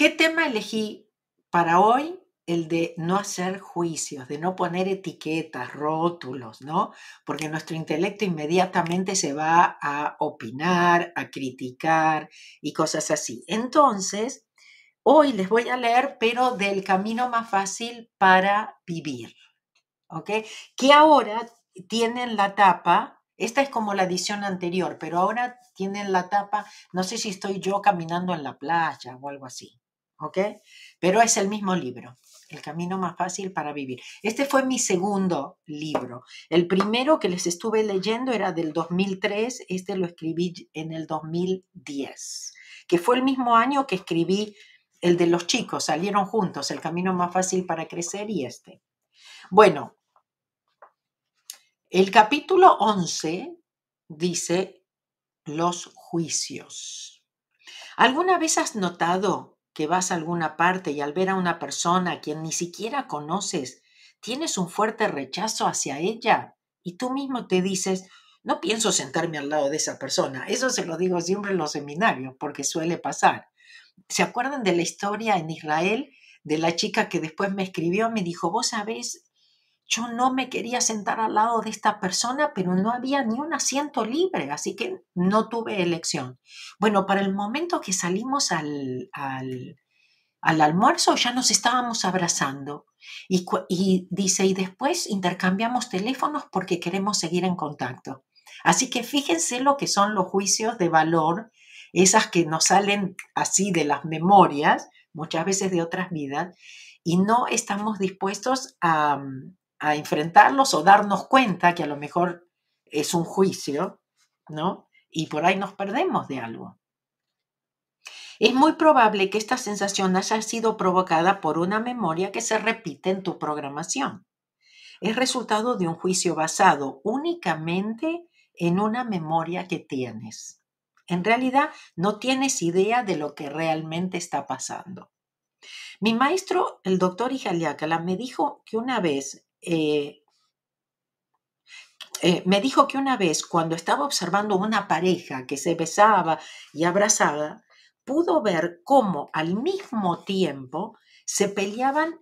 ¿Qué tema elegí para hoy? El de no hacer juicios, de no poner etiquetas, rótulos, ¿no? Porque nuestro intelecto inmediatamente se va a opinar, a criticar y cosas así. Entonces, hoy les voy a leer, pero del camino más fácil para vivir, ¿ok? Que ahora tienen la tapa, esta es como la edición anterior, pero ahora tienen la tapa, no sé si estoy yo caminando en la playa o algo así, ¿ok? Pero es el mismo libro, El camino más fácil para vivir. Este fue mi segundo libro. El primero que les estuve leyendo era del 2003, este lo escribí en el 2010, que fue el mismo año que escribí el de los chicos, salieron juntos, El camino más fácil para crecer y este. Bueno, el capítulo 11 dice los juicios. ¿Alguna vez has notado que vas a alguna parte y al ver a una persona a quien ni siquiera conoces, tienes un fuerte rechazo hacia ella y tú mismo te dices, no pienso sentarme al lado de esa persona. Eso se lo digo siempre en los seminarios porque suele pasar. ¿Se acuerdan de la historia en Israel de la chica que después me escribió? Me dijo, vos sabés, yo no me quería sentar al lado de esta persona, pero no había ni un asiento libre, así que no tuve elección. Bueno, para el momento que salimos al, al, almuerzo ya nos estábamos abrazando y, y dice, y después intercambiamos teléfonos porque queremos seguir en contacto. Así que fíjense lo que son los juicios de valor, esas que nos salen así de las memorias, muchas veces de otras vidas, y no estamos dispuestos a, a enfrentarlos o darnos cuenta que a lo mejor es un juicio, ¿no? Y por ahí nos perdemos de algo. Es muy probable que esta sensación haya sido provocada por una memoria que se repite en tu programación. Es resultado de un juicio basado únicamente en una memoria que tienes. En realidad no tienes idea de lo que realmente está pasando. Mi maestro, el doctor Ijaliakala, me dijo que una vez eh, eh, me dijo que una vez cuando estaba observando una pareja que se besaba y abrazaba, pudo ver cómo al mismo tiempo se peleaban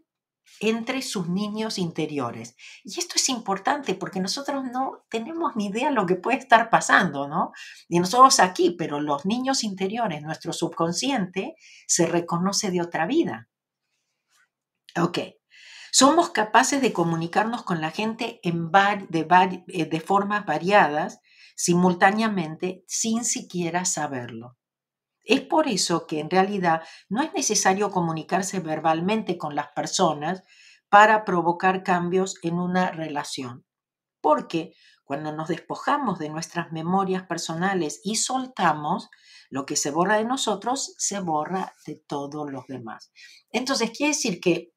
entre sus niños interiores. Y esto es importante porque nosotros no tenemos ni idea de lo que puede estar pasando, ¿no? Y nosotros aquí, pero los niños interiores, nuestro subconsciente, se reconoce de otra vida. Ok, somos capaces de comunicarnos con la gente en de, eh, de formas variadas, simultáneamente, sin siquiera saberlo. Es por eso que en realidad no es necesario comunicarse verbalmente con las personas para provocar cambios en una relación. Porque cuando nos despojamos de nuestras memorias personales y soltamos, lo que se borra de nosotros se borra de todos los demás. Entonces, quiere decir que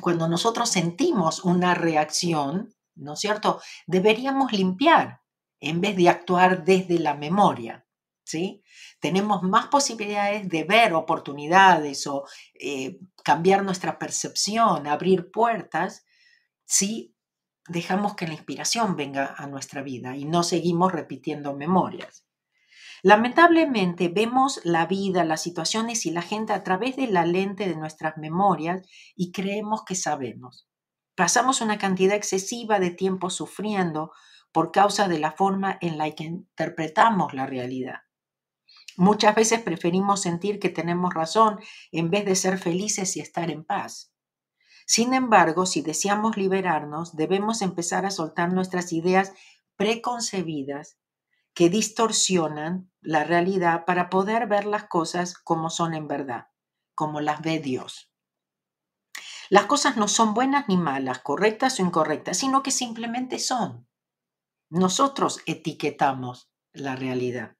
cuando nosotros sentimos una reacción, ¿no es cierto? Deberíamos limpiar en vez de actuar desde la memoria, ¿sí? Tenemos más posibilidades de ver oportunidades o eh, cambiar nuestra percepción, abrir puertas, si dejamos que la inspiración venga a nuestra vida y no seguimos repitiendo memorias. Lamentablemente vemos la vida, las situaciones y la gente a través de la lente de nuestras memorias y creemos que sabemos. Pasamos una cantidad excesiva de tiempo sufriendo por causa de la forma en la que interpretamos la realidad. Muchas veces preferimos sentir que tenemos razón en vez de ser felices y estar en paz. Sin embargo, si deseamos liberarnos, debemos empezar a soltar nuestras ideas preconcebidas que distorsionan la realidad para poder ver las cosas como son en verdad, como las ve Dios. Las cosas no son buenas ni malas, correctas o incorrectas, sino que simplemente son. Nosotros etiquetamos la realidad.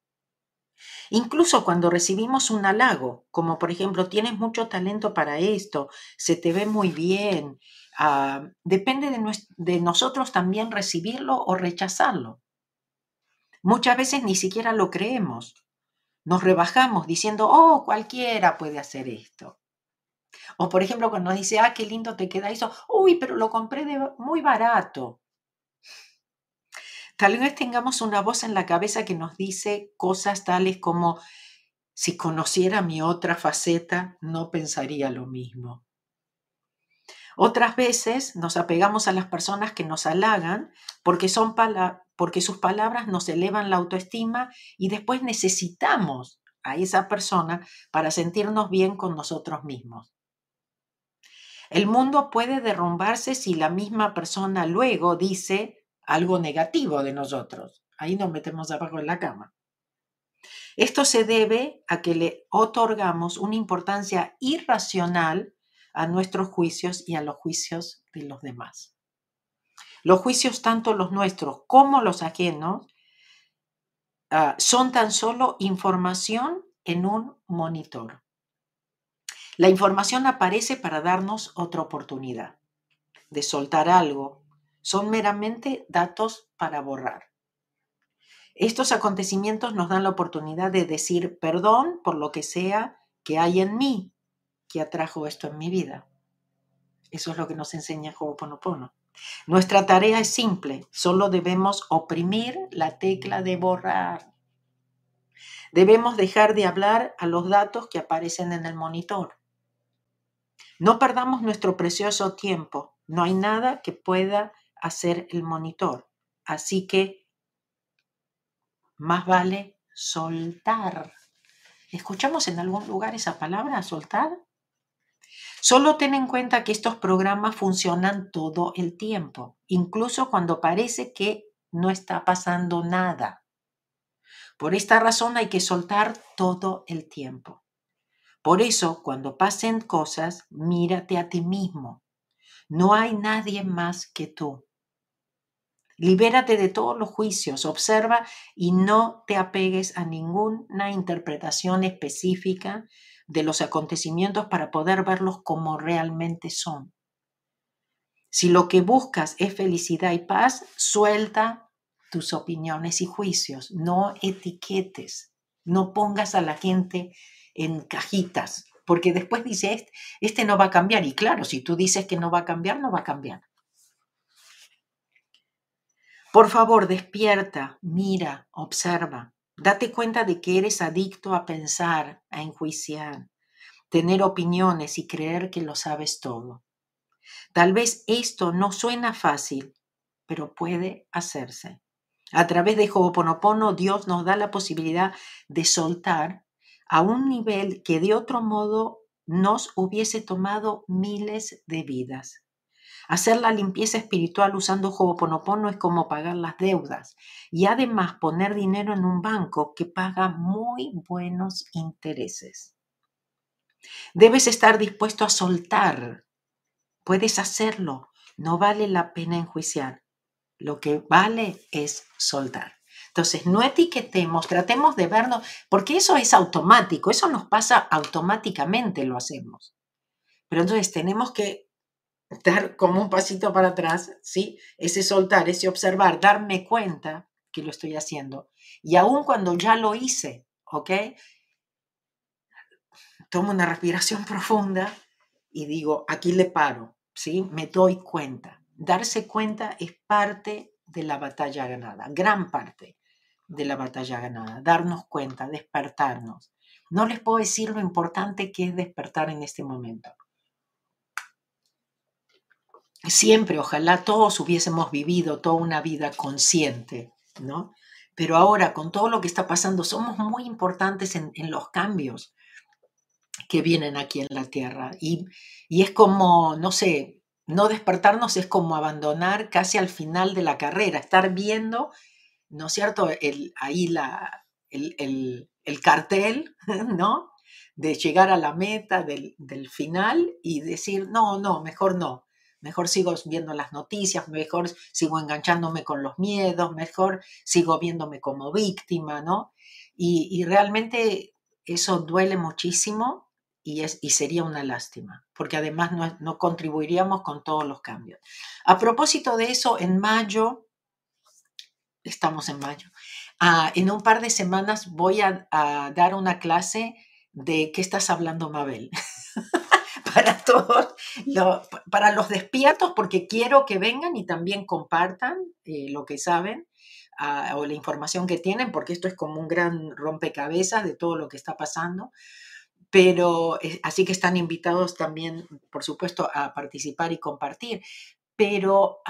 Incluso cuando recibimos un halago, como por ejemplo, tienes mucho talento para esto, se te ve muy bien, ah, depende de nosotros también recibirlo o rechazarlo. Muchas veces ni siquiera lo creemos. Nos rebajamos diciendo, oh, cualquiera puede hacer esto. O por ejemplo, cuando nos dice, ah, qué lindo te queda eso, uy, pero lo compré de muy barato. Tal vez tengamos una voz en la cabeza que nos dice cosas tales como, si conociera mi otra faceta, no pensaría lo mismo. Otras veces nos apegamos a las personas que nos halagan porque, son porque sus palabras nos elevan la autoestima y después necesitamos a esa persona para sentirnos bien con nosotros mismos. El mundo puede derrumbarse si la misma persona luego dice algo negativo de nosotros. Ahí nos metemos abajo en la cama. Esto se debe a que le otorgamos una importancia irracional a nuestros juicios y a los juicios de los demás. Los juicios, tanto los nuestros como los ajenos, ah, son tan solo información en un monitor. La información aparece para darnos otra oportunidad de soltar algo. Son meramente datos para borrar. Estos acontecimientos nos dan la oportunidad de decir perdón por lo que sea que hay en mí que atrajo esto en mi vida. Eso es lo que nos enseña Ho'oponopono. Nuestra tarea es simple, solo debemos oprimir la tecla de borrar. Debemos dejar de hablar a los datos que aparecen en el monitor. No perdamos nuestro precioso tiempo. No hay nada que pueda hacer el monitor. Así que más vale soltar. ¿Escuchamos en algún lugar esa palabra, soltar? Solo ten en cuenta que estos programas funcionan todo el tiempo, incluso cuando parece que no está pasando nada. Por esta razón hay que soltar todo el tiempo. Por eso, cuando pasen cosas, mírate a ti mismo. No hay nadie más que tú. Libérate de todos los juicios, observa y no te apegues a ninguna interpretación específica de los acontecimientos para poder verlos como realmente son. Si lo que buscas es felicidad y paz, suelta tus opiniones y juicios, no etiquetes, no pongas a la gente en cajitas, porque después dice, este, este no va a cambiar. Y claro, si tú dices que no va a cambiar, no va a cambiar. Por favor, despierta, mira, observa. Date cuenta de que eres adicto a pensar, a enjuiciar, tener opiniones y creer que lo sabes todo. Tal vez esto no suena fácil, pero puede hacerse. A través de Ho'oponopono, Dios nos da la posibilidad de soltar a un nivel que de otro modo nos hubiese tomado miles de vidas. Hacer la limpieza espiritual usando Ho'oponopono es como pagar las deudas y además poner dinero en un banco que paga muy buenos intereses. Debes estar dispuesto a soltar. Puedes hacerlo. No vale la pena enjuiciar. Lo que vale es soltar. Entonces, no etiquetemos, tratemos de vernos, porque eso es automático, eso nos pasa automáticamente, lo hacemos. Pero entonces tenemos que dar como un pasito para atrás, ¿sí? Ese soltar, ese observar, darme cuenta que lo estoy haciendo. Y aún cuando ya lo hice, ¿ok? Tomo una respiración profunda y digo, aquí le paro, ¿sí? Me doy cuenta. Darse cuenta es parte de la batalla ganada, gran parte de la batalla ganada. Darnos cuenta, despertarnos. No les puedo decir lo importante que es despertar en este momento siempre, ojalá todos hubiésemos vivido toda una vida consciente, ¿no? Pero ahora, con todo lo que está pasando, somos muy importantes en, los cambios que vienen aquí en la Tierra. Y, es como, no sé, no despertarnos es como abandonar casi al final de la carrera, estar viendo, ¿no es cierto?, el, ahí la, el, cartel, ¿no? De llegar a la meta del, del final y decir, no, no, mejor no mejor sigo viendo las noticias, mejor sigo enganchándome con los miedos, mejor sigo viéndome como víctima, ¿no? Y, realmente eso duele muchísimo y, sería una lástima, porque además no, contribuiríamos con todos los cambios. A propósito de eso, en mayo, estamos en mayo, ah, en un par de semanas voy a, a dar una clase de qué estás hablando, Mabel. para todos, para los despiertos, porque quiero que vengan y también compartan eh, lo que saben. o la información que tienen, porque esto es como un gran rompecabezas de todo lo que está pasando. Pero así que están invitados también, por supuesto, a participar y compartir. Pero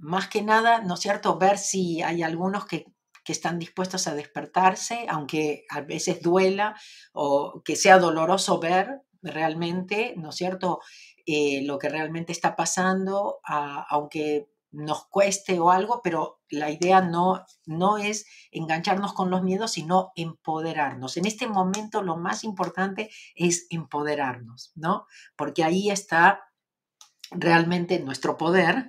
más que nada, ¿no es cierto?, ver si hay algunos que que están dispuestos a despertarse, aunque a veces duela o que sea doloroso ver realmente, ¿no es cierto?, eh, lo que realmente está pasando, aunque nos cueste o algo, pero la idea no, no es engancharnos con los miedos, sino empoderarnos. En este momento lo más importante es empoderarnos, ¿no? Porque ahí está realmente nuestro poder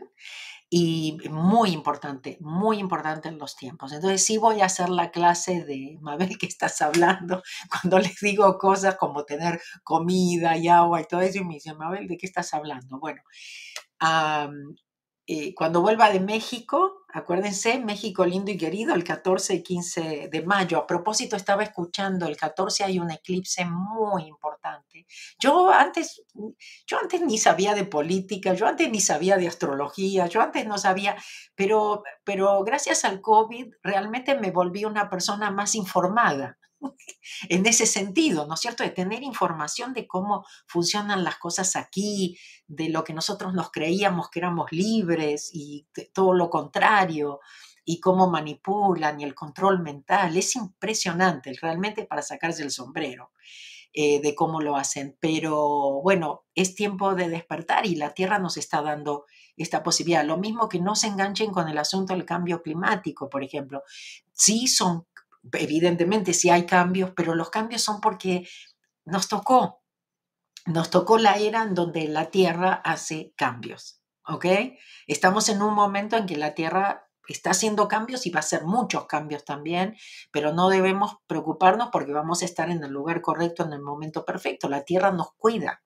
y muy importante, muy importante en los tiempos. Entonces sí voy a hacer la clase de, Mabel, que estás hablando? Cuando les digo cosas como tener comida y agua y todo eso, y me dicen, Mabel, ¿de qué estás hablando? Bueno, eh, cuando vuelva de México, acuérdense, México lindo y querido, el 14 y 15 de mayo. A propósito, estaba escuchando, el 14 hay un eclipse muy importante. Yo antes, yo antes ni sabía de política, yo antes ni sabía de astrología, yo antes no sabía, pero, pero gracias al COVID realmente me volví una persona más informada en ese sentido, ¿no es cierto? De tener información de cómo funcionan las cosas aquí, de lo que nosotros nos creíamos que éramos libres y todo lo contrario, y cómo manipulan y el control mental. Es impresionante, realmente para sacarse el sombrero. Eh, de cómo lo hacen. Pero bueno, es tiempo de despertar y la Tierra nos está dando esta posibilidad. Lo mismo que no se enganchen con el asunto del cambio climático, por ejemplo. Sí son evidentemente sí hay cambios, pero los cambios son porque nos tocó, nos tocó la era en donde la Tierra hace cambios, ¿ok? Estamos en un momento en que la Tierra está haciendo cambios y va a hacer muchos cambios también, pero no debemos preocuparnos porque vamos a estar en el lugar correcto en el momento perfecto. La Tierra nos cuida,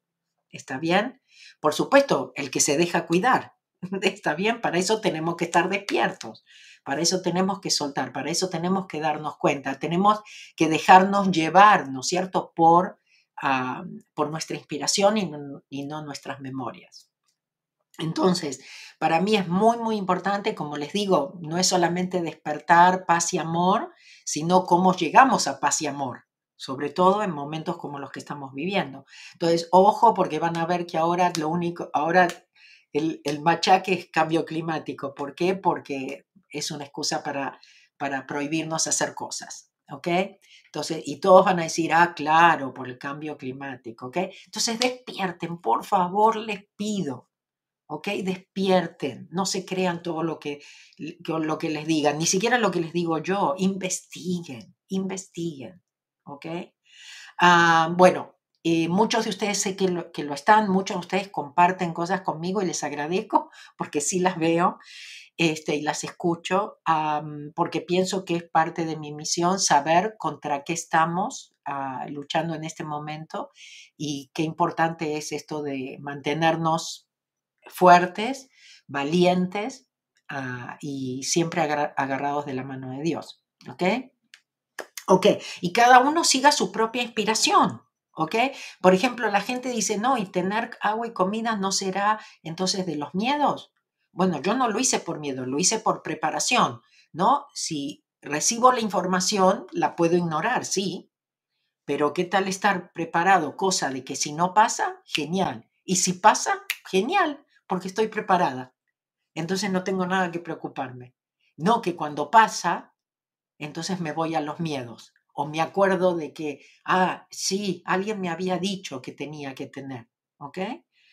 ¿está bien? Por supuesto, el que se deja cuidar, ¿está bien? Para eso tenemos que estar despiertos. Para eso tenemos que soltar, para eso tenemos que darnos cuenta, tenemos que dejarnos llevar, ¿no es cierto?, por, por nuestra inspiración y no, y no nuestras memorias. Entonces, para mí es muy, muy importante, como les digo, no es solamente despertar paz y amor, sino cómo llegamos a paz y amor, sobre todo en momentos como los que estamos viviendo. Entonces, ojo, porque van a ver que ahora lo único, ahora el, el machaque es cambio climático. ¿Por qué? Porque es una excusa para, para prohibirnos hacer cosas. ¿Ok? Entonces, y todos van a decir, ah, claro, por el cambio climático, ¿ok? Entonces despierten, por favor, les pido, ¿ok? Despierten, no se crean todo lo que, lo que les digan, ni siquiera lo que les digo yo, investiguen, investiguen, ¿ok? Ah, bueno, eh, muchos de ustedes sé que lo, que lo están, muchos de ustedes comparten cosas conmigo y les agradezco porque sí las veo este, y las escucho porque pienso que es parte de mi misión saber contra qué estamos ah, luchando en este momento y qué importante es esto de mantenernos fuertes, valientes ah, y siempre agarrados de la mano de Dios. ¿Ok? Ok, y cada uno siga su propia inspiración. ¿Ok? Por ejemplo, la gente dice, no, y tener agua y comida no será entonces de los miedos. Bueno, yo no lo hice por miedo, lo hice por preparación, ¿no? Si recibo la información, la puedo ignorar, sí, pero ¿qué tal estar preparado? Cosa de que si no pasa, genial. Y si pasa, genial, porque estoy preparada. Entonces no tengo nada que preocuparme. No que cuando pasa, entonces me voy a los miedos. O me acuerdo de que, ah, sí, alguien me había dicho que tenía que tener. ¿Ok?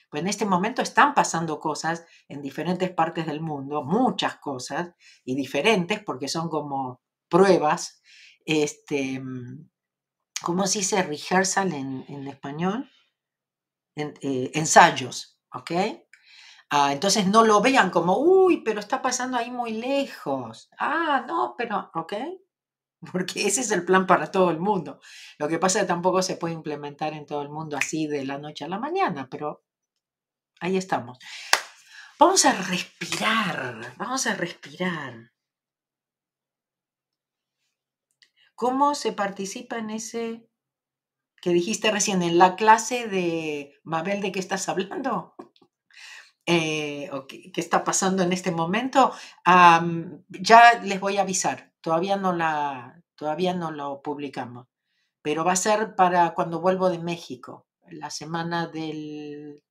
Pues en este momento están pasando cosas en diferentes partes del mundo, muchas cosas, y diferentes porque son como pruebas, este, ¿cómo se dice rehearsal en, español? Eh, ensayos, ¿ok? Ah, entonces no lo vean como, uy, pero está pasando ahí muy lejos. Ah, no, pero, ¿ok? Porque ese es el plan para todo el mundo. Lo que pasa es que tampoco se puede implementar en todo el mundo así de la noche a la mañana, pero Ahí estamos. Vamos a respirar, vamos a respirar. ¿Cómo se participa en ese que dijiste recién, en la clase de Mabel de qué estás hablando? eh, qué, está pasando en este momento, ya les voy a avisar. Todavía no, la, todavía no lo publicamos, pero va a ser para cuando vuelvo de México, la semana del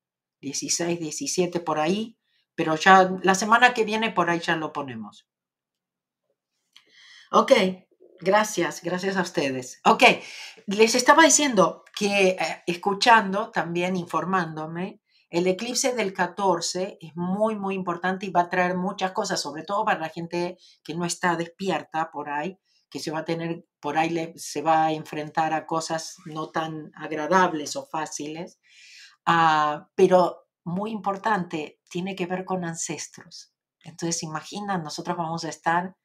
16, 17 por ahí, pero ya la semana que viene por ahí ya lo ponemos. Ok, gracias, gracias a ustedes. Ok, les estaba diciendo que eh, escuchando, también informándome, el eclipse del 14 es muy, muy importante y va a traer muchas cosas, sobre todo para la gente que no está despierta por ahí, que se va a tener, por ahí se va a enfrentar a cosas no tan agradables o fáciles. Ah, pero muy importante, tiene que ver con ancestros. Entonces, imagina, nosotros vamos a estar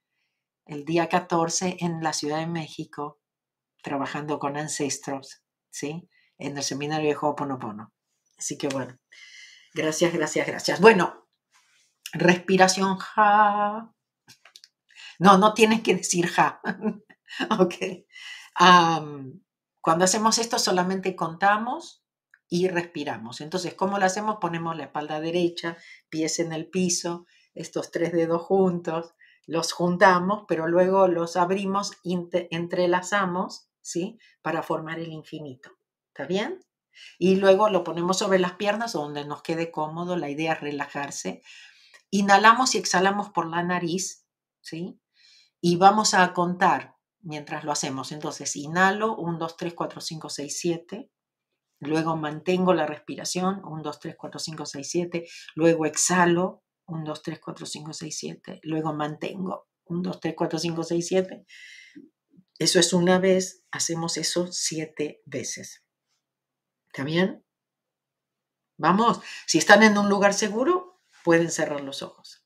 el día 14 en la Ciudad de México trabajando con ancestros, ¿sí? En el seminario de Ho'oponopono. Así que bueno, gracias, gracias, gracias. Bueno, respiración ja. No, no tienes que decir ja. ok. cuando hacemos esto solamente contamos y respiramos. Entonces, ¿cómo lo hacemos? Ponemos la espalda derecha, pies en el piso, estos tres dedos juntos, los juntamos, pero luego los abrimos, entrelazamos, ¿sí? Para formar el infinito. ¿Está bien? Y luego lo ponemos sobre las piernas donde nos quede cómodo. La idea es relajarse. Inhalamos y exhalamos por la nariz, ¿sí? Y vamos a contar mientras lo hacemos. Entonces, inhalo, 1, 2, 3, 4, 5, 6, 7. Luego mantengo la respiración, 1, 2, 3, 4, 5, 6, 7. Luego exhalo, 1, 2, 3, 4, 5, 6, 7. Luego mantengo, 1, 2, 3, 4, 5, 6, 7. Eso es una vez, hacemos eso siete veces. ¿Está bien? Vamos, si están en un lugar seguro, pueden cerrar los ojos.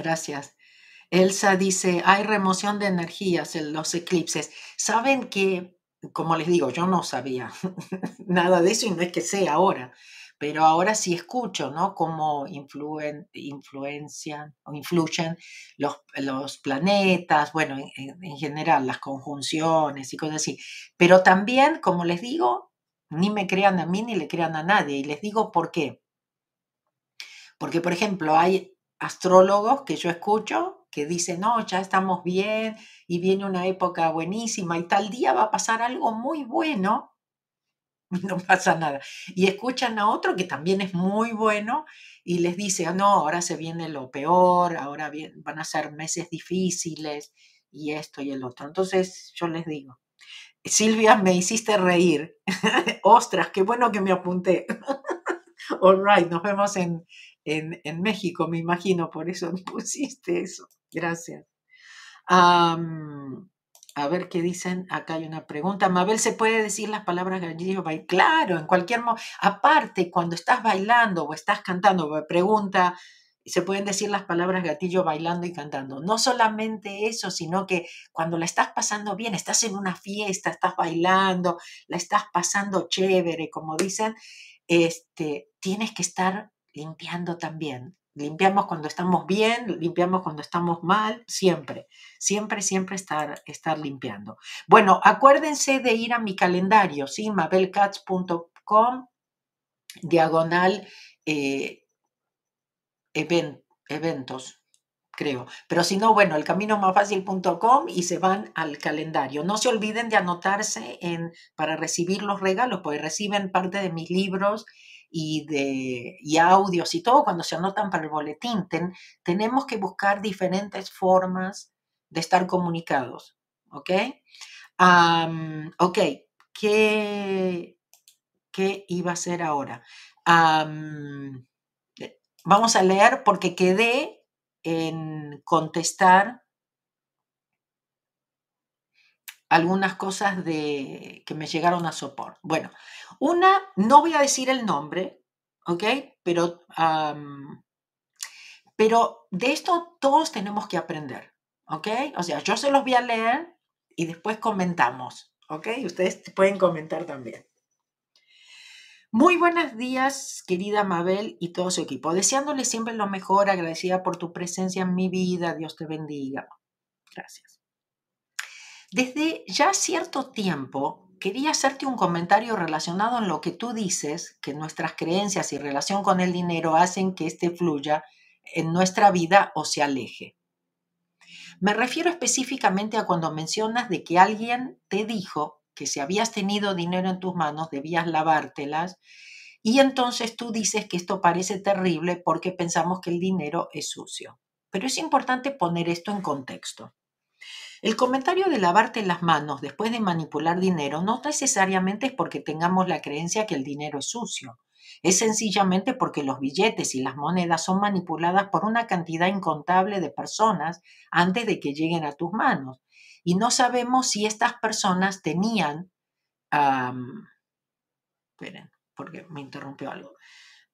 Gracias. Elsa dice, hay remoción de energías en los eclipses. Saben que, como les digo, yo no sabía nada de eso y no es que sea ahora, pero ahora sí escucho, ¿no? Cómo influyen, influencian o influyen los, los planetas, bueno, en, en, general, las conjunciones y cosas así. Pero también, como les digo, ni me crean a mí ni le crean a nadie. Y les digo por qué. Porque, por ejemplo, hay astrólogos que yo escucho que dicen, no, ya estamos bien y viene una época buenísima y tal día va a pasar algo muy bueno, no pasa nada. Y escuchan a otro que también es muy bueno y les dice, no, ahora se viene lo peor, ahora van a ser meses difíciles y esto y el otro. Entonces yo les digo, Silvia, me hiciste reír. Ostras, qué bueno que me apunté. All right, nos vemos en, en, México, me imagino, por eso pusiste eso. Gracias. a ver qué dicen. Acá hay una pregunta. Mabel, ¿se puede decir las palabras bailando? Claro, en cualquier momento. Aparte, cuando estás bailando o estás cantando, me pregunta, se pueden decir las palabras gatillo bailando y cantando. No solamente eso, sino que cuando la estás pasando bien, estás en una fiesta, estás bailando, la estás pasando chévere, como dicen, este, tienes que estar limpiando también. Limpiamos cuando estamos bien, limpiamos cuando estamos mal, siempre, siempre, siempre estar, estar limpiando. Bueno, acuérdense de ir a mi calendario, ¿sí? mabelcats.com, diagonal eh, eventos, creo. Pero si no, bueno, el camino más fácil.com y se van al calendario. No se olviden de anotarse en, para recibir los regalos, porque reciben parte de mis libros y, de, y audios y todo cuando se anotan para el boletín. tenemos que buscar diferentes formas de estar comunicados. ¿Ok? ok, ¿Qué, ¿qué iba a hacer ahora? vamos a leer porque quedé en contestar algunas cosas de, que me llegaron a sopor. Bueno, una, no voy a decir el nombre, ¿ok? Pero, pero de esto todos tenemos que aprender, ¿ok? O sea, yo se los voy a leer y después comentamos, ¿ok? Ustedes pueden comentar también. Muy buenos días, querida Mabel y todo su equipo. Deseándole siempre lo mejor, agradecida por tu presencia en mi vida. Dios te bendiga. Gracias. Desde ya cierto tiempo quería hacerte un comentario relacionado en lo que tú dices, que nuestras creencias y relación con el dinero hacen que éste fluya en nuestra vida o se aleje. Me refiero específicamente a cuando mencionas de que alguien te dijo que si habías tenido dinero en tus manos debías lavártelas y entonces tú dices que esto parece terrible porque pensamos que el dinero es sucio. Pero es importante poner esto en contexto. El comentario de lavarte las manos después de manipular dinero no necesariamente es porque tengamos la creencia que el dinero es sucio. Es sencillamente porque los billetes y las monedas son manipuladas por una cantidad incontable de personas antes de que lleguen a tus manos. Y no sabemos si estas personas tenían... esperen, porque me interrumpió algo.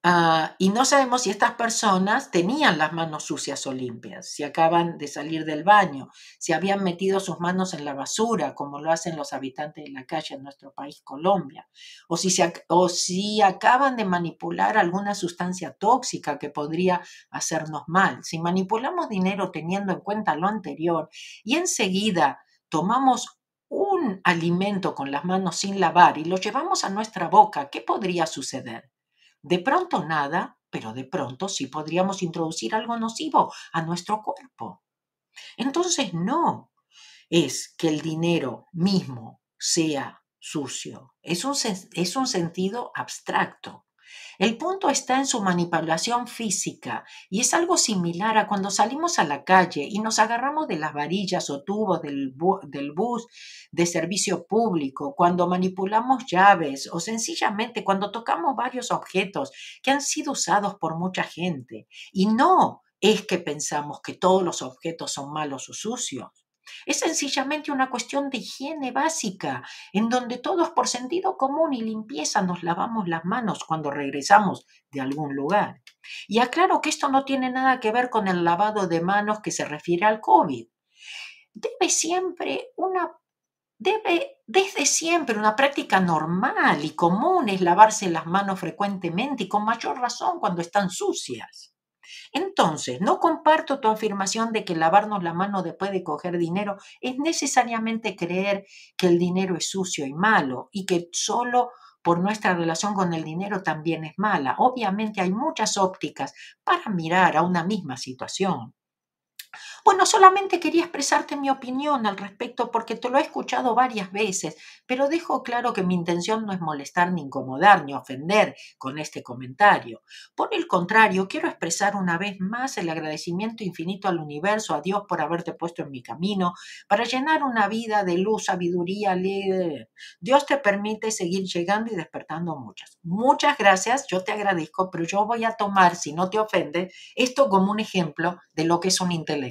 Ah, y no sabemos si estas personas tenían las manos sucias o limpias, si acaban de salir del baño, si habían metido sus manos en la basura, como lo hacen los habitantes de la calle en nuestro país, Colombia, o si, o si acaban de manipular alguna sustancia tóxica que podría hacernos mal. Si manipulamos dinero teniendo en cuenta lo anterior y enseguida tomamos un alimento con las manos sin lavar y lo llevamos a nuestra boca, ¿qué podría suceder? De pronto nada, pero de pronto sí podríamos introducir algo nocivo a nuestro cuerpo. Entonces no es que el dinero mismo sea sucio, es un, es un sentido abstracto. El punto está en su manipulación física y es algo similar a cuando salimos a la calle y nos agarramos de las varillas o tubos del, bus de servicio público, cuando manipulamos llaves o sencillamente cuando tocamos varios objetos que han sido usados por mucha gente. Y no es que pensamos que todos los objetos son malos o sucios. Es sencillamente una cuestión de higiene básica, en donde todos por sentido común y limpieza nos lavamos las manos cuando regresamos de algún lugar. Y aclaro que esto no tiene nada que ver con el lavado de manos que se refiere al COVID. Debe siempre una debe desde siempre una práctica normal y común es lavarse las manos frecuentemente y con mayor razón cuando están sucias. Entonces, no comparto tu afirmación de que lavarnos la mano después de coger dinero es necesariamente creer que el dinero es sucio y malo y que solo por nuestra relación con el dinero también es mala. Obviamente hay muchas ópticas para mirar a una misma situación. Bueno, solamente quería expresarte mi opinión al respecto porque te lo he escuchado varias veces, pero dejo claro que mi intención no es molestar ni incomodar ni ofender con este comentario. Por el contrario, quiero expresar una vez más el agradecimiento infinito al universo, a Dios por haberte puesto en mi camino, para llenar una vida de luz, sabiduría, líder. Dios te permite seguir llegando y despertando muchas. Muchas gracias, yo te agradezco, pero yo voy a tomar, si no te ofende, esto como un ejemplo de lo que es un intelecto.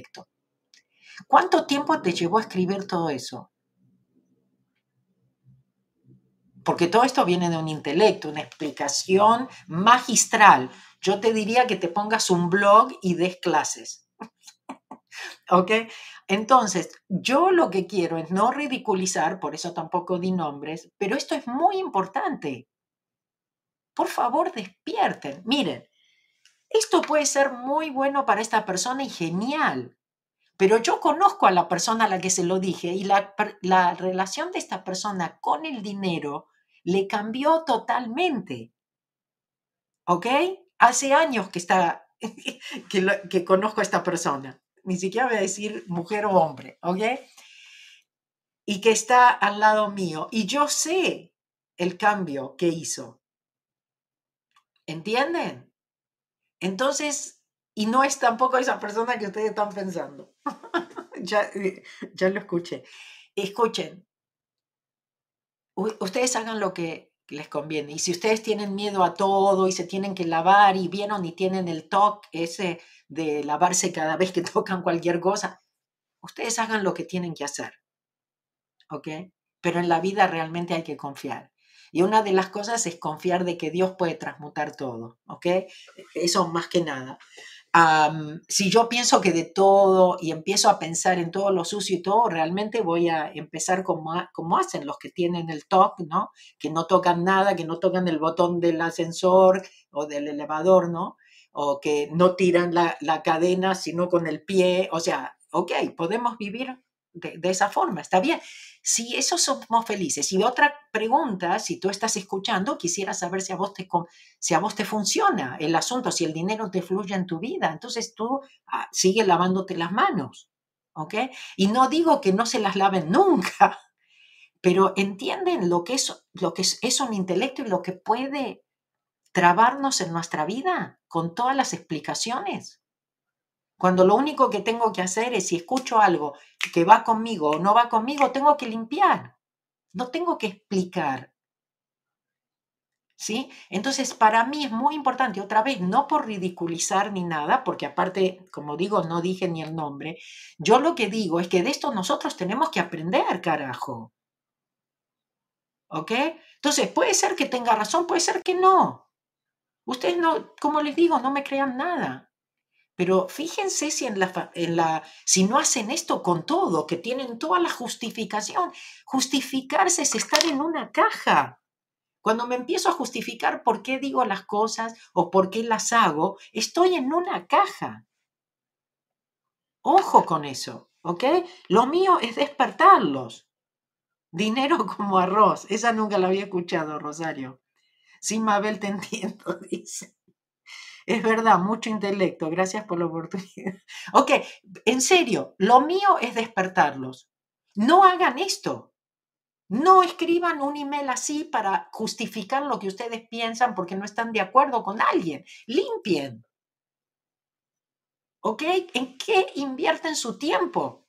¿Cuánto tiempo te llevó a escribir todo eso? Porque todo esto viene de un intelecto, una explicación magistral. Yo te diría que te pongas un blog y des clases. ¿Ok? Entonces, yo lo que quiero es no ridiculizar, por eso tampoco di nombres, pero esto es muy importante. Por favor, despierten. Miren, esto puede ser muy bueno para esta persona y genial, pero yo conozco a la persona a la que se lo dije y la, la relación de esta persona con el dinero le cambió totalmente. ¿Ok? Hace años que está, que, conozco a esta persona. Ni siquiera voy a decir mujer o hombre, ¿ok? Y que está al lado mío. Y yo sé el cambio que hizo. ¿Entienden? Entonces, y no es tampoco esa persona que ustedes están pensando. ya, eh, ya lo escuché. Escuchen, ustedes hagan lo que les conviene. Y si ustedes tienen miedo a todo y se tienen que lavar y vieron y tienen el toque ese de lavarse cada vez que tocan cualquier cosa, ustedes hagan lo que tienen que hacer. ¿Ok? Pero en la vida realmente hay que confiar. Y una de las cosas es confiar de que Dios puede transmutar todo, ¿ok? Eso más que nada. si yo pienso que de todo y empiezo a pensar en todo lo sucio y todo, realmente voy a empezar como, como hacen los que tienen el TOC, ¿no? Que no tocan nada, que no tocan el botón del ascensor o del elevador, ¿no? O que no tiran la, la cadena sino con el pie. O sea, ok, podemos vivir de, esa forma, está bien. Si eso somos felices. Y otra pregunta, si tú estás escuchando, quisiera saber si a vos te, si a vos te funciona el asunto, si el dinero te fluye en tu vida. Entonces tú ah, sigue lavándote las manos, ¿ok? Y no digo que no se las laven nunca, pero entienden lo que es, lo que es, es un intelecto y lo que puede trabarnos en nuestra vida con todas las explicaciones. Cuando lo único que tengo que hacer es, si escucho algo que va conmigo o no va conmigo, tengo que limpiar. No tengo que explicar. ¿Sí? Entonces, para mí es muy importante, otra vez, no por ridiculizar ni nada, porque aparte, como digo, no dije ni el nombre, yo lo que digo es que de esto nosotros tenemos que aprender, carajo. ¿Ok? Entonces, puede ser que tenga razón, puede ser que no. Ustedes no, como les digo, no me crean nada. Pero fíjense si, en la, en la, si no hacen esto con todo, que tienen toda la justificación. Justificarse es estar en una caja. Cuando me empiezo a justificar por qué digo las cosas o por qué las hago, estoy en una caja. Ojo con eso, ¿ok? Lo mío es despertarlos. Dinero como arroz. Esa nunca la había escuchado, Rosario. Sí, Mabel, te entiendo, dice. Es verdad, mucho intelecto. Gracias por la oportunidad. Ok, en serio, lo mío es despertarlos. No hagan esto. No escriban un email así para justificar lo que ustedes piensan porque no están de acuerdo con alguien. Limpien. ¿Ok? ¿En qué invierten su tiempo?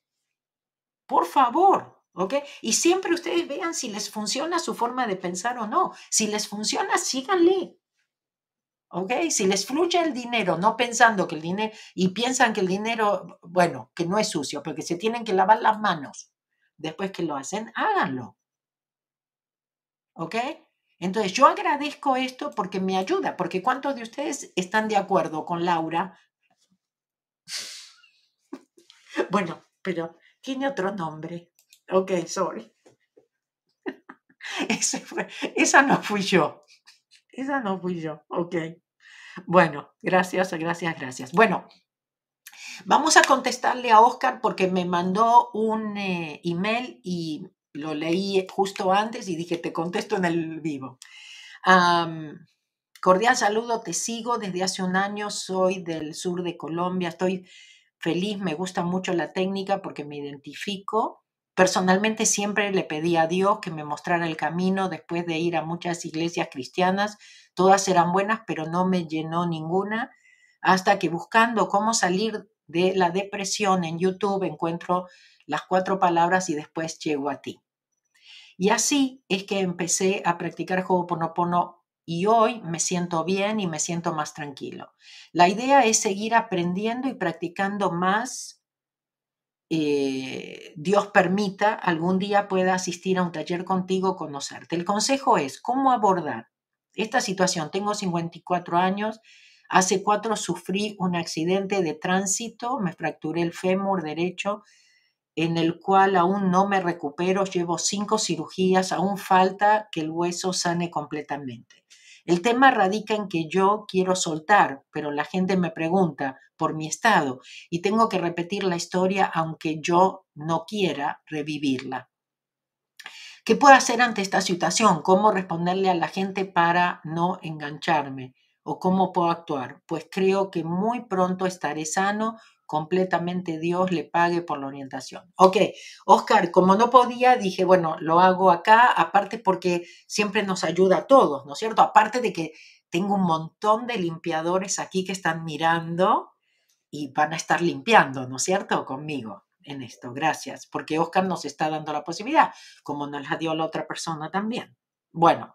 Por favor. ¿Ok? Y siempre ustedes vean si les funciona su forma de pensar o no. Si les funciona, síganle. ¿Ok? Si les fluye el dinero, no pensando que el dinero, y piensan que el dinero, bueno, que no es sucio, porque se tienen que lavar las manos después que lo hacen, háganlo. ¿Ok? Entonces yo agradezco esto porque me ayuda, porque ¿cuántos de ustedes están de acuerdo con Laura? bueno, pero tiene otro nombre. Ok, sorry. esa no fui yo. Esa no fui yo. Ok. Bueno, gracias, gracias, gracias. Bueno, vamos a contestarle a Oscar porque me mandó un eh, email y lo leí justo antes y dije, te contesto en el vivo. cordial saludo, te sigo desde hace un año, soy del sur de Colombia, estoy feliz, me gusta mucho la técnica porque me identifico Personalmente siempre le pedí a Dios que me mostrara el camino después de ir a muchas iglesias cristianas. Todas eran buenas, pero no me llenó ninguna. Hasta que buscando cómo salir de la depresión en YouTube encuentro las cuatro palabras y después llego a ti. Y así es que empecé a practicar Ho'oponopono y hoy me siento bien y me siento más tranquilo. La idea es seguir aprendiendo y practicando más eh, Dios permita, algún día pueda asistir a un taller contigo, conocerte. El consejo es cómo abordar esta situación. Tengo 54 años, hace cuatro sufrí un accidente de tránsito, me fracturé el fémur derecho, en el cual aún no me recupero, llevo cinco cirugías, aún falta que el hueso sane completamente. El tema radica en que yo quiero soltar, pero la gente me pregunta por mi estado y tengo que repetir la historia aunque yo no quiera revivirla. ¿Qué puedo hacer ante esta situación? ¿Cómo responderle a la gente para no engancharme? ¿O cómo puedo actuar? Pues creo que muy pronto estaré sano, completamente Dios le pague por la orientación. Ok, Oscar, como no podía, dije, bueno, lo hago acá, aparte porque siempre nos ayuda a todos, ¿no es cierto? Aparte de que tengo un montón de limpiadores aquí que están mirando y van a estar limpiando, ¿no es cierto? Conmigo en esto. Gracias, porque Oscar nos está dando la posibilidad, como nos la dio la otra persona también. Bueno,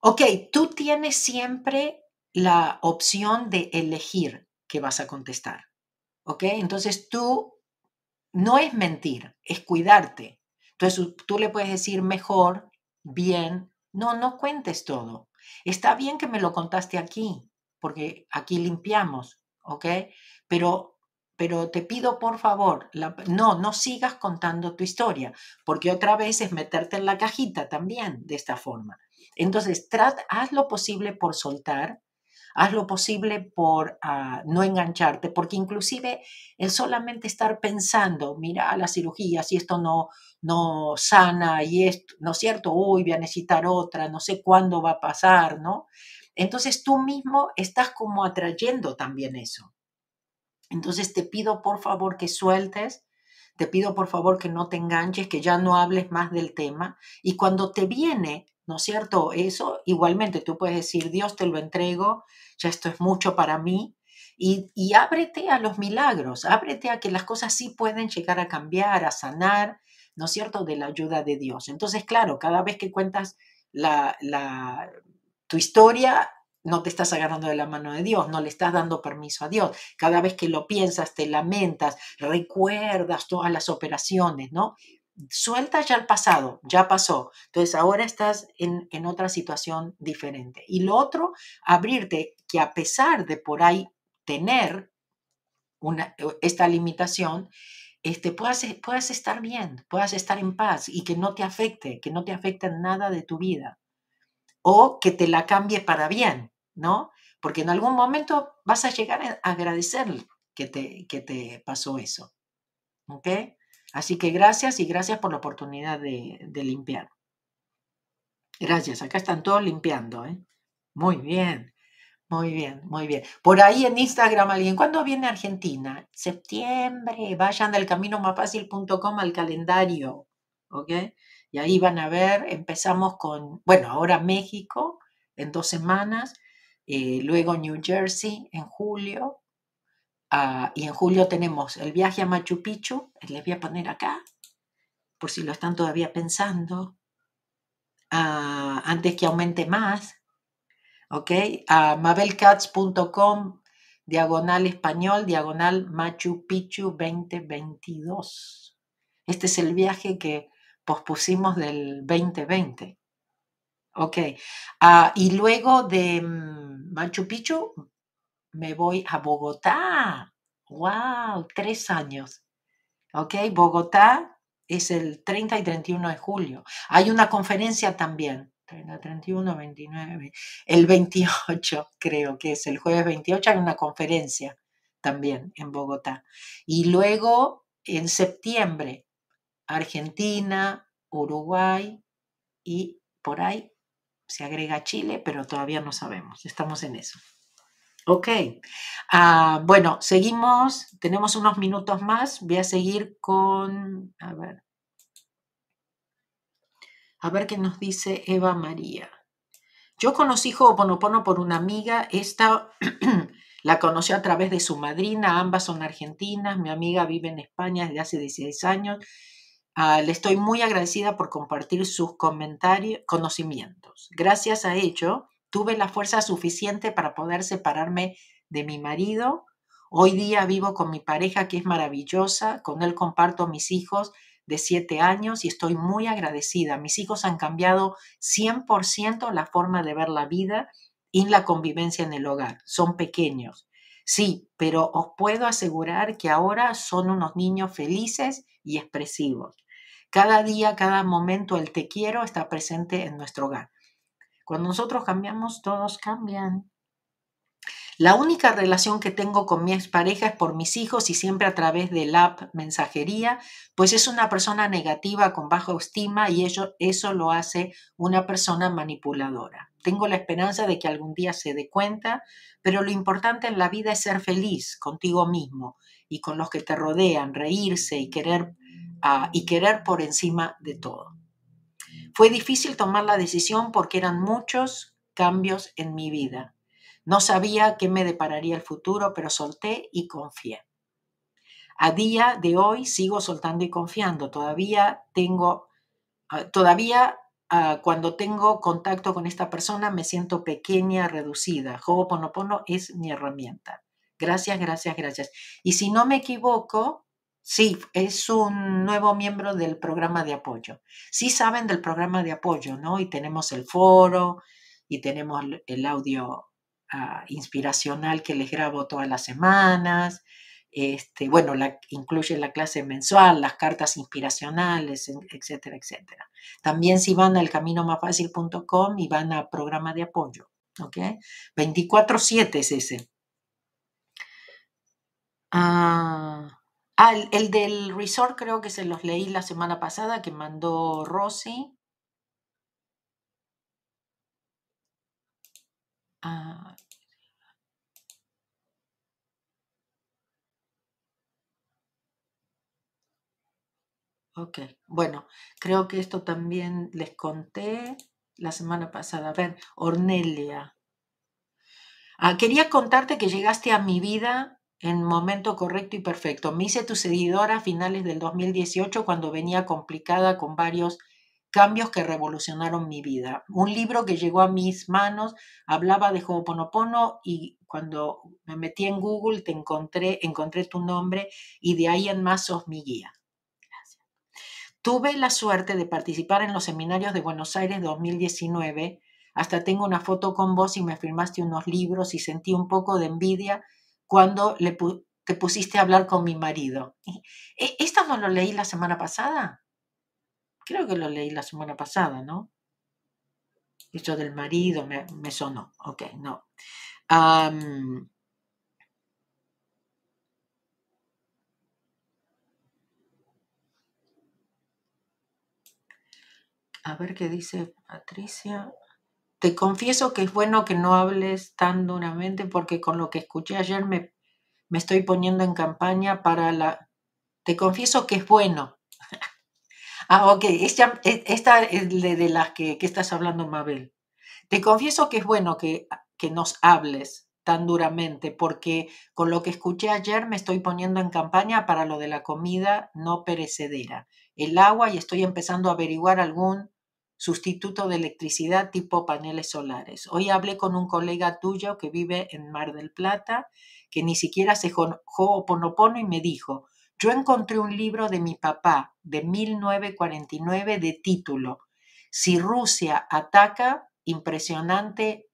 ok, tú tienes siempre la opción de elegir qué vas a contestar. ¿Ok? Entonces tú no es mentir, es cuidarte. Entonces tú le puedes decir mejor, bien, no, no cuentes todo. Está bien que me lo contaste aquí, porque aquí limpiamos, ¿ok? Pero pero te pido por favor, no, no sigas contando tu historia, porque otra vez es meterte en la cajita también de esta forma. Entonces, haz lo posible por soltar, haz lo posible por ah, no engancharte, porque inclusive el solamente estar pensando, mira la cirugía, si esto no, no sana y esto, ¿no es cierto? Uy, voy a necesitar otra, no sé cuándo va a pasar, ¿no? Entonces tú mismo estás como atrayendo también eso. Entonces te pido por favor que sueltes, te pido por favor que no te enganches, que ya no hables más del tema. Y cuando te viene, ¿no es cierto? Eso, igualmente tú puedes decir, Dios te lo entrego, ya esto es mucho para mí. Y, y ábrete a los milagros, ábrete a que las cosas sí pueden llegar a cambiar, a sanar, ¿no es cierto?, de la ayuda de Dios. Entonces, claro, cada vez que cuentas la, la, tu historia, no te estás agarrando de la mano de Dios, no le estás dando permiso a Dios. Cada vez que lo piensas, te lamentas, recuerdas todas las operaciones, ¿no? Suelta ya el pasado, ya pasó. Entonces ahora estás en, en otra situación diferente. Y lo otro, abrirte que a pesar de por ahí tener una, esta limitación, este, puedas, puedas estar bien, puedas estar en paz y que no te afecte, que no te afecte nada de tu vida o que te la cambie para bien. ¿no? Porque en algún momento vas a llegar a agradecer que te, que te pasó eso. ¿Ok? Así que gracias y gracias por la oportunidad de, limpiar. Gracias, acá están todos limpiando, ¿eh? Muy bien, muy bien, muy bien. Por ahí en Instagram alguien, ¿cuándo viene Argentina? Septiembre, vayan del fácil.com al calendario, ¿ok? Y ahí van a ver, empezamos con, bueno, ahora México en dos semanas, eh, luego New Jersey en julio, ah, y en julio tenemos el viaje a Machu Picchu, les voy a poner acá, por si lo están todavía pensando, ah, antes que aumente más, ¿ok? A mabelcats.com, diagonal español, diagonal Machu Picchu 2022. Este es el viaje que pospusimos del 2020. Ok. Ah, y luego de mm, Machu Picchu me voy a Bogotá. ¡Wow! Tres años. Ok. Bogotá es el 30 y 31 de julio. Hay una conferencia también. 30, 31, 29. El 28, creo que es el jueves 28, hay una conferencia también en Bogotá. Y luego en septiembre, Argentina, Uruguay y por ahí se agrega Chile, pero todavía no sabemos, estamos en eso. Ok, ah, bueno, seguimos, tenemos unos minutos más, voy a seguir con, a ver, a ver qué nos dice Eva María. Yo conocí Ho'oponopono por una amiga, esta la conoció a través de su madrina, ambas son argentinas, mi amiga vive en España desde hace 16 años Ah, le estoy muy agradecida por compartir sus comentarios, conocimientos. Gracias a ello, tuve la fuerza suficiente para poder separarme de mi marido. Hoy día vivo con mi pareja que es maravillosa, con él comparto mis hijos de siete años y estoy muy agradecida. Mis hijos han cambiado 100% la forma de ver la vida y la convivencia en el hogar. Son pequeños. Sí, pero os puedo asegurar que ahora son unos niños felices y expresivos. Cada día, cada momento, el te quiero está presente en nuestro hogar. Cuando nosotros cambiamos, todos cambian. La única relación que tengo con mi expareja es por mis hijos y siempre a través del app mensajería, pues es una persona negativa con baja estima y eso, eso lo hace una persona manipuladora. Tengo la esperanza de que algún día se dé cuenta, pero lo importante en la vida es ser feliz contigo mismo y con los que te rodean, reírse y querer, uh, y querer por encima de todo. Fue difícil tomar la decisión porque eran muchos cambios en mi vida. No sabía qué me depararía el futuro, pero solté y confié. A día de hoy sigo soltando y confiando. Todavía tengo, uh, todavía Uh, cuando tengo contacto con esta persona me siento pequeña, reducida. Ho'oponopono es mi herramienta. Gracias, gracias, gracias. Y si no me equivoco, sí, es un nuevo miembro del programa de apoyo. Sí saben del programa de apoyo, ¿no? Y tenemos el foro y tenemos el audio uh, inspiracional que les grabo todas las semanas este, bueno, incluye la clase mensual, las cartas inspiracionales, etcétera, etcétera. También si van al caminomafacil.com y van a programa de apoyo, ¿ok? 24-7 es ese. Ah, ah el, el, del resort creo que se los leí la semana pasada que mandó Rosy. Ah, Ok, bueno, creo que esto también les conté la semana pasada. A ver, Ornelia. Ah, quería contarte que llegaste a mi vida en momento correcto y perfecto. Me hice tu seguidora a finales del 2018 cuando venía complicada con varios cambios que revolucionaron mi vida. Un libro que llegó a mis manos hablaba de Ho'oponopono y cuando me metí en Google te encontré, encontré tu nombre y de ahí en más sos mi guía. Tuve la suerte de participar en los seminarios de Buenos Aires 2019. Hasta tengo una foto con vos y me firmaste unos libros y sentí un poco de envidia cuando le te pusiste a hablar con mi marido. ¿E-, ¿Esta no lo leí la semana pasada? Creo que lo leí la semana pasada, ¿no? Esto del marido me sonó. Ok, no. A ver qué dice Patricia. Te confieso que es bueno que no hables tan duramente porque con lo que escuché ayer me, me estoy poniendo en campaña para la... Te confieso que es bueno. ah, ok. Esta, es de las que, que, estás hablando, Mabel. Te confieso que es bueno que, que nos hables tan duramente porque con lo que escuché ayer me estoy poniendo en campaña para lo de la comida no perecedera, el agua y estoy empezando a averiguar algún sustituto de electricidad tipo paneles solares. Hoy hablé con un colega tuyo que vive en Mar del Plata, que ni siquiera se ponopono y me dijo, yo encontré un libro de mi papá de 1949 de título, Si Rusia ataca, impresionante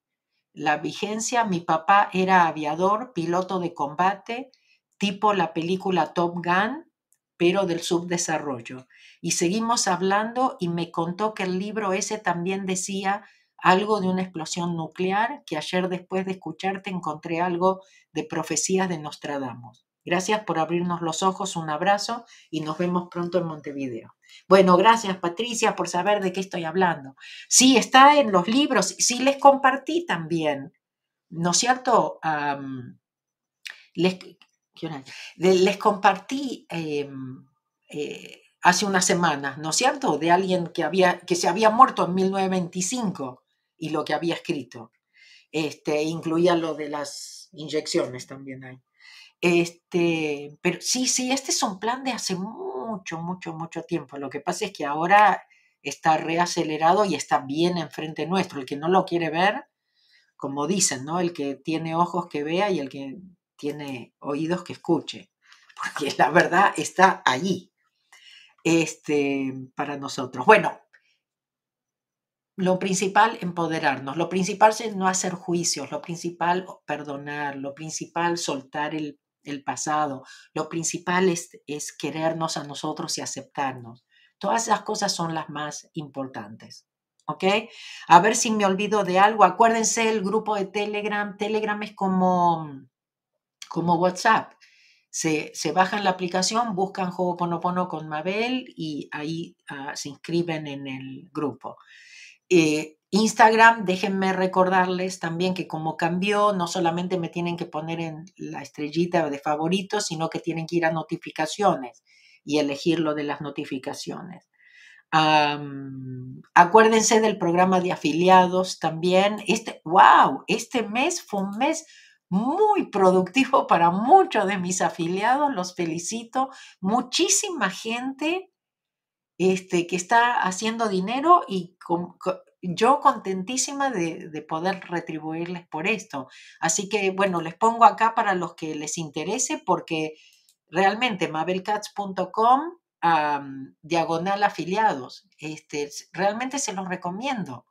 la vigencia, mi papá era aviador, piloto de combate, tipo la película Top Gun, pero del subdesarrollo. Y seguimos hablando y me contó que el libro ese también decía algo de una explosión nuclear, que ayer después de escucharte encontré algo de profecías de Nostradamus. Gracias por abrirnos los ojos, un abrazo y nos vemos pronto en Montevideo. Bueno, gracias Patricia por saber de qué estoy hablando. Sí, está en los libros, sí les compartí también, ¿no es cierto? les, les compartí em, eh, hace unas semanas, ¿no es cierto?, de alguien que, había, que se había muerto en 1925 y lo que había escrito. Este, incluía lo de las inyecciones también ahí. Este, pero sí, sí, este es un plan de hace mucho, mucho, mucho tiempo. Lo que pasa es que ahora está reacelerado y está bien enfrente nuestro. El que no lo quiere ver, como dicen, ¿no? El que tiene ojos que vea y el que tiene oídos que escuche, porque la verdad está allí este, para nosotros. Bueno, lo principal, empoderarnos, lo principal es no hacer juicios, lo principal, perdonar, lo principal, soltar el, pasado, lo principal es, es querernos a nosotros y aceptarnos. Todas esas cosas son las más importantes. ¿ok? A ver si me olvido de algo. Acuérdense el grupo de Telegram. Telegram es como, como WhatsApp. Se, bajan la aplicación, buscan Ho'oponopono con Mabel y ahí ah, se inscriben en el grupo. Eh, Instagram, déjenme recordarles también que como cambió, no solamente me tienen que poner en la estrellita de favoritos, sino que tienen que ir a notificaciones y elegir lo de las notificaciones. acuérdense del programa de afiliados también. Este, wow, este mes fue un mes muy productivo para muchos de mis afiliados. Los felicito. Muchísima gente este, que está haciendo dinero y yo contentísima de, de, poder retribuirles por esto. Así que, bueno, les pongo acá para los que les interese porque realmente mabelcats.com diagonal afiliados. Este, realmente se los recomiendo.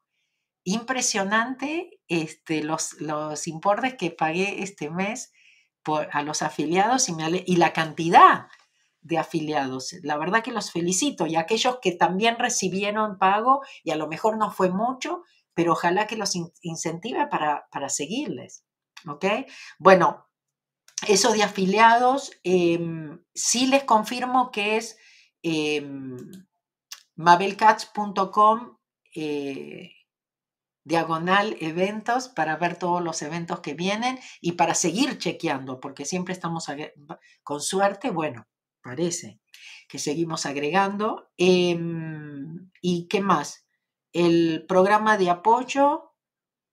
Impresionante este, los, los importes que pagué este mes por, a los afiliados y, la cantidad de afiliados. La verdad que los felicito y aquellos que también recibieron pago y a lo mejor no fue mucho, pero ojalá que los incentive para, para seguirles. Bueno, eso de afiliados, em, sí les confirmo que es eh, mabelcats.com diagonal eventos para ver todos los eventos que vienen y para seguir chequeando, porque siempre estamos con suerte, bueno, parece que seguimos agregando. Em, ¿Y qué más? El programa de apoyo,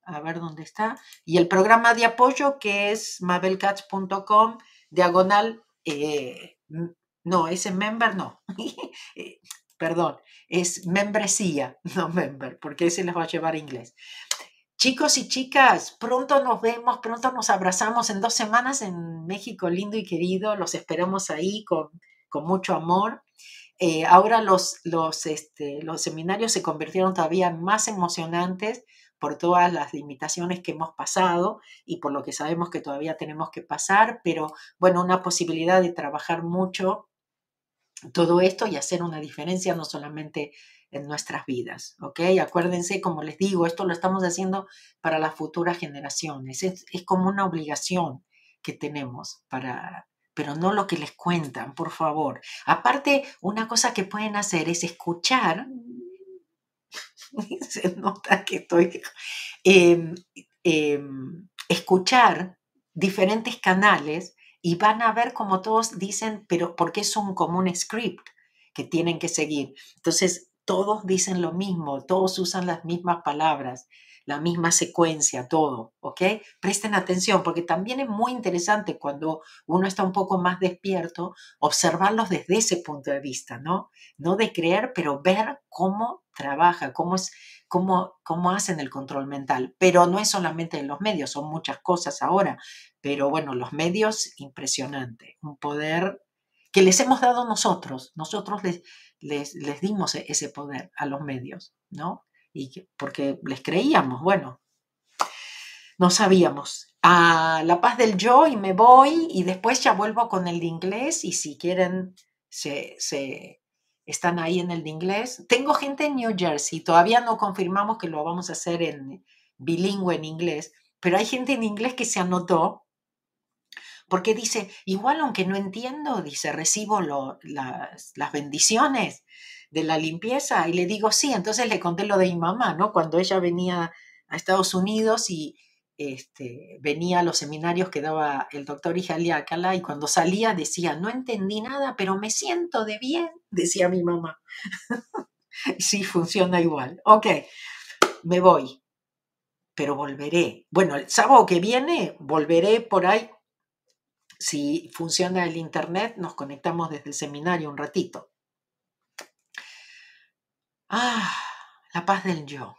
a ver dónde está, y el programa de apoyo que es mabelcats.com, diagonal, eh, no, ese member no, eh, perdón, es membresía, no member, porque ese les va a llevar inglés. Chicos y chicas, pronto nos vemos, pronto nos abrazamos en dos semanas en México lindo y querido. Los esperamos ahí con, con mucho amor. Eh, ahora los, los, este, los seminarios se convirtieron todavía más emocionantes por todas las limitaciones que hemos pasado y por lo que sabemos que todavía tenemos que pasar, pero bueno, una posibilidad de trabajar mucho todo esto y hacer una diferencia no solamente en nuestras vidas, ¿ok? Acuérdense, como les digo, esto lo estamos haciendo para las futuras generaciones, es, como una obligación que tenemos para, pero no lo que les cuentan, por favor. Aparte, una cosa que pueden hacer es escuchar, se nota que estoy, em, em, escuchar diferentes canales y van a ver como todos dicen, pero porque es un común script que tienen que seguir. Entonces, todos dicen lo mismo, todos usan las mismas palabras, la misma secuencia, todo, ¿ok? Presten atención porque también es muy interesante cuando uno está un poco más despierto, observarlos desde ese punto de vista, ¿no? No de creer, pero ver cómo trabaja, cómo, es, cómo, cómo hacen el control mental. Pero no es solamente en los medios, son muchas cosas ahora. Pero bueno, los medios, impresionante, un poder que les hemos dado nosotros, nosotros les, les, dimos e, ese poder a los medios, ¿no? Y porque les creíamos, bueno, no sabíamos. A la paz del yo y me voy y después ya vuelvo con el de inglés y si quieren se, se están ahí en el de inglés. Tengo gente en New Jersey, todavía no confirmamos que lo vamos a hacer en bilingüe en inglés, pero hay gente en inglés que se anotó porque dice, igual aunque no entiendo, dice, recibo las, las, bendiciones de la limpieza y le digo, sí, entonces le conté lo de mi mamá, ¿no? Cuando ella venía a Estados Unidos y este, venía a los seminarios que daba el doctor Ijaliácala y cuando salía decía, no entendí nada, pero me siento de bien, decía mi mamá. sí, funciona igual. Ok, me voy, pero volveré. Bueno, el sábado que viene volveré por ahí si funciona el Internet, nos conectamos desde el seminario un ratito. Ah, la paz del yo.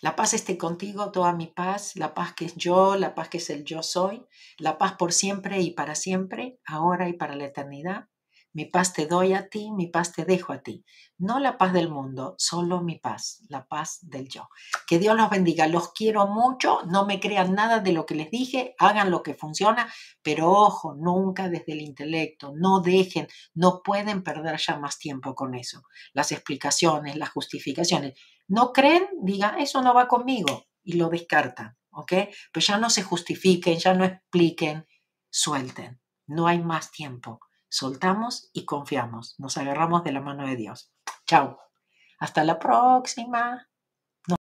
La paz esté contigo, toda mi paz, la paz que es yo, la paz que es el yo soy, la paz por siempre y para siempre, ahora y para la eternidad. Mi paz te doy a ti, mi paz te dejo a ti. No la paz del mundo, solo mi paz, la paz del yo. Que Dios los bendiga, los quiero mucho, no me crean nada de lo que les dije, hagan lo que funciona, pero ojo, nunca desde el intelecto, no dejen, no pueden perder ya más tiempo con eso. Las explicaciones, las justificaciones. ¿No creen? Diga, eso no va conmigo y lo descartan, ¿ok? Pero ya no se justifiquen, ya no expliquen, suelten. No hay más tiempo soltamos y confiamos, nos agarramos de la mano de Dios. Chao. Hasta la próxima.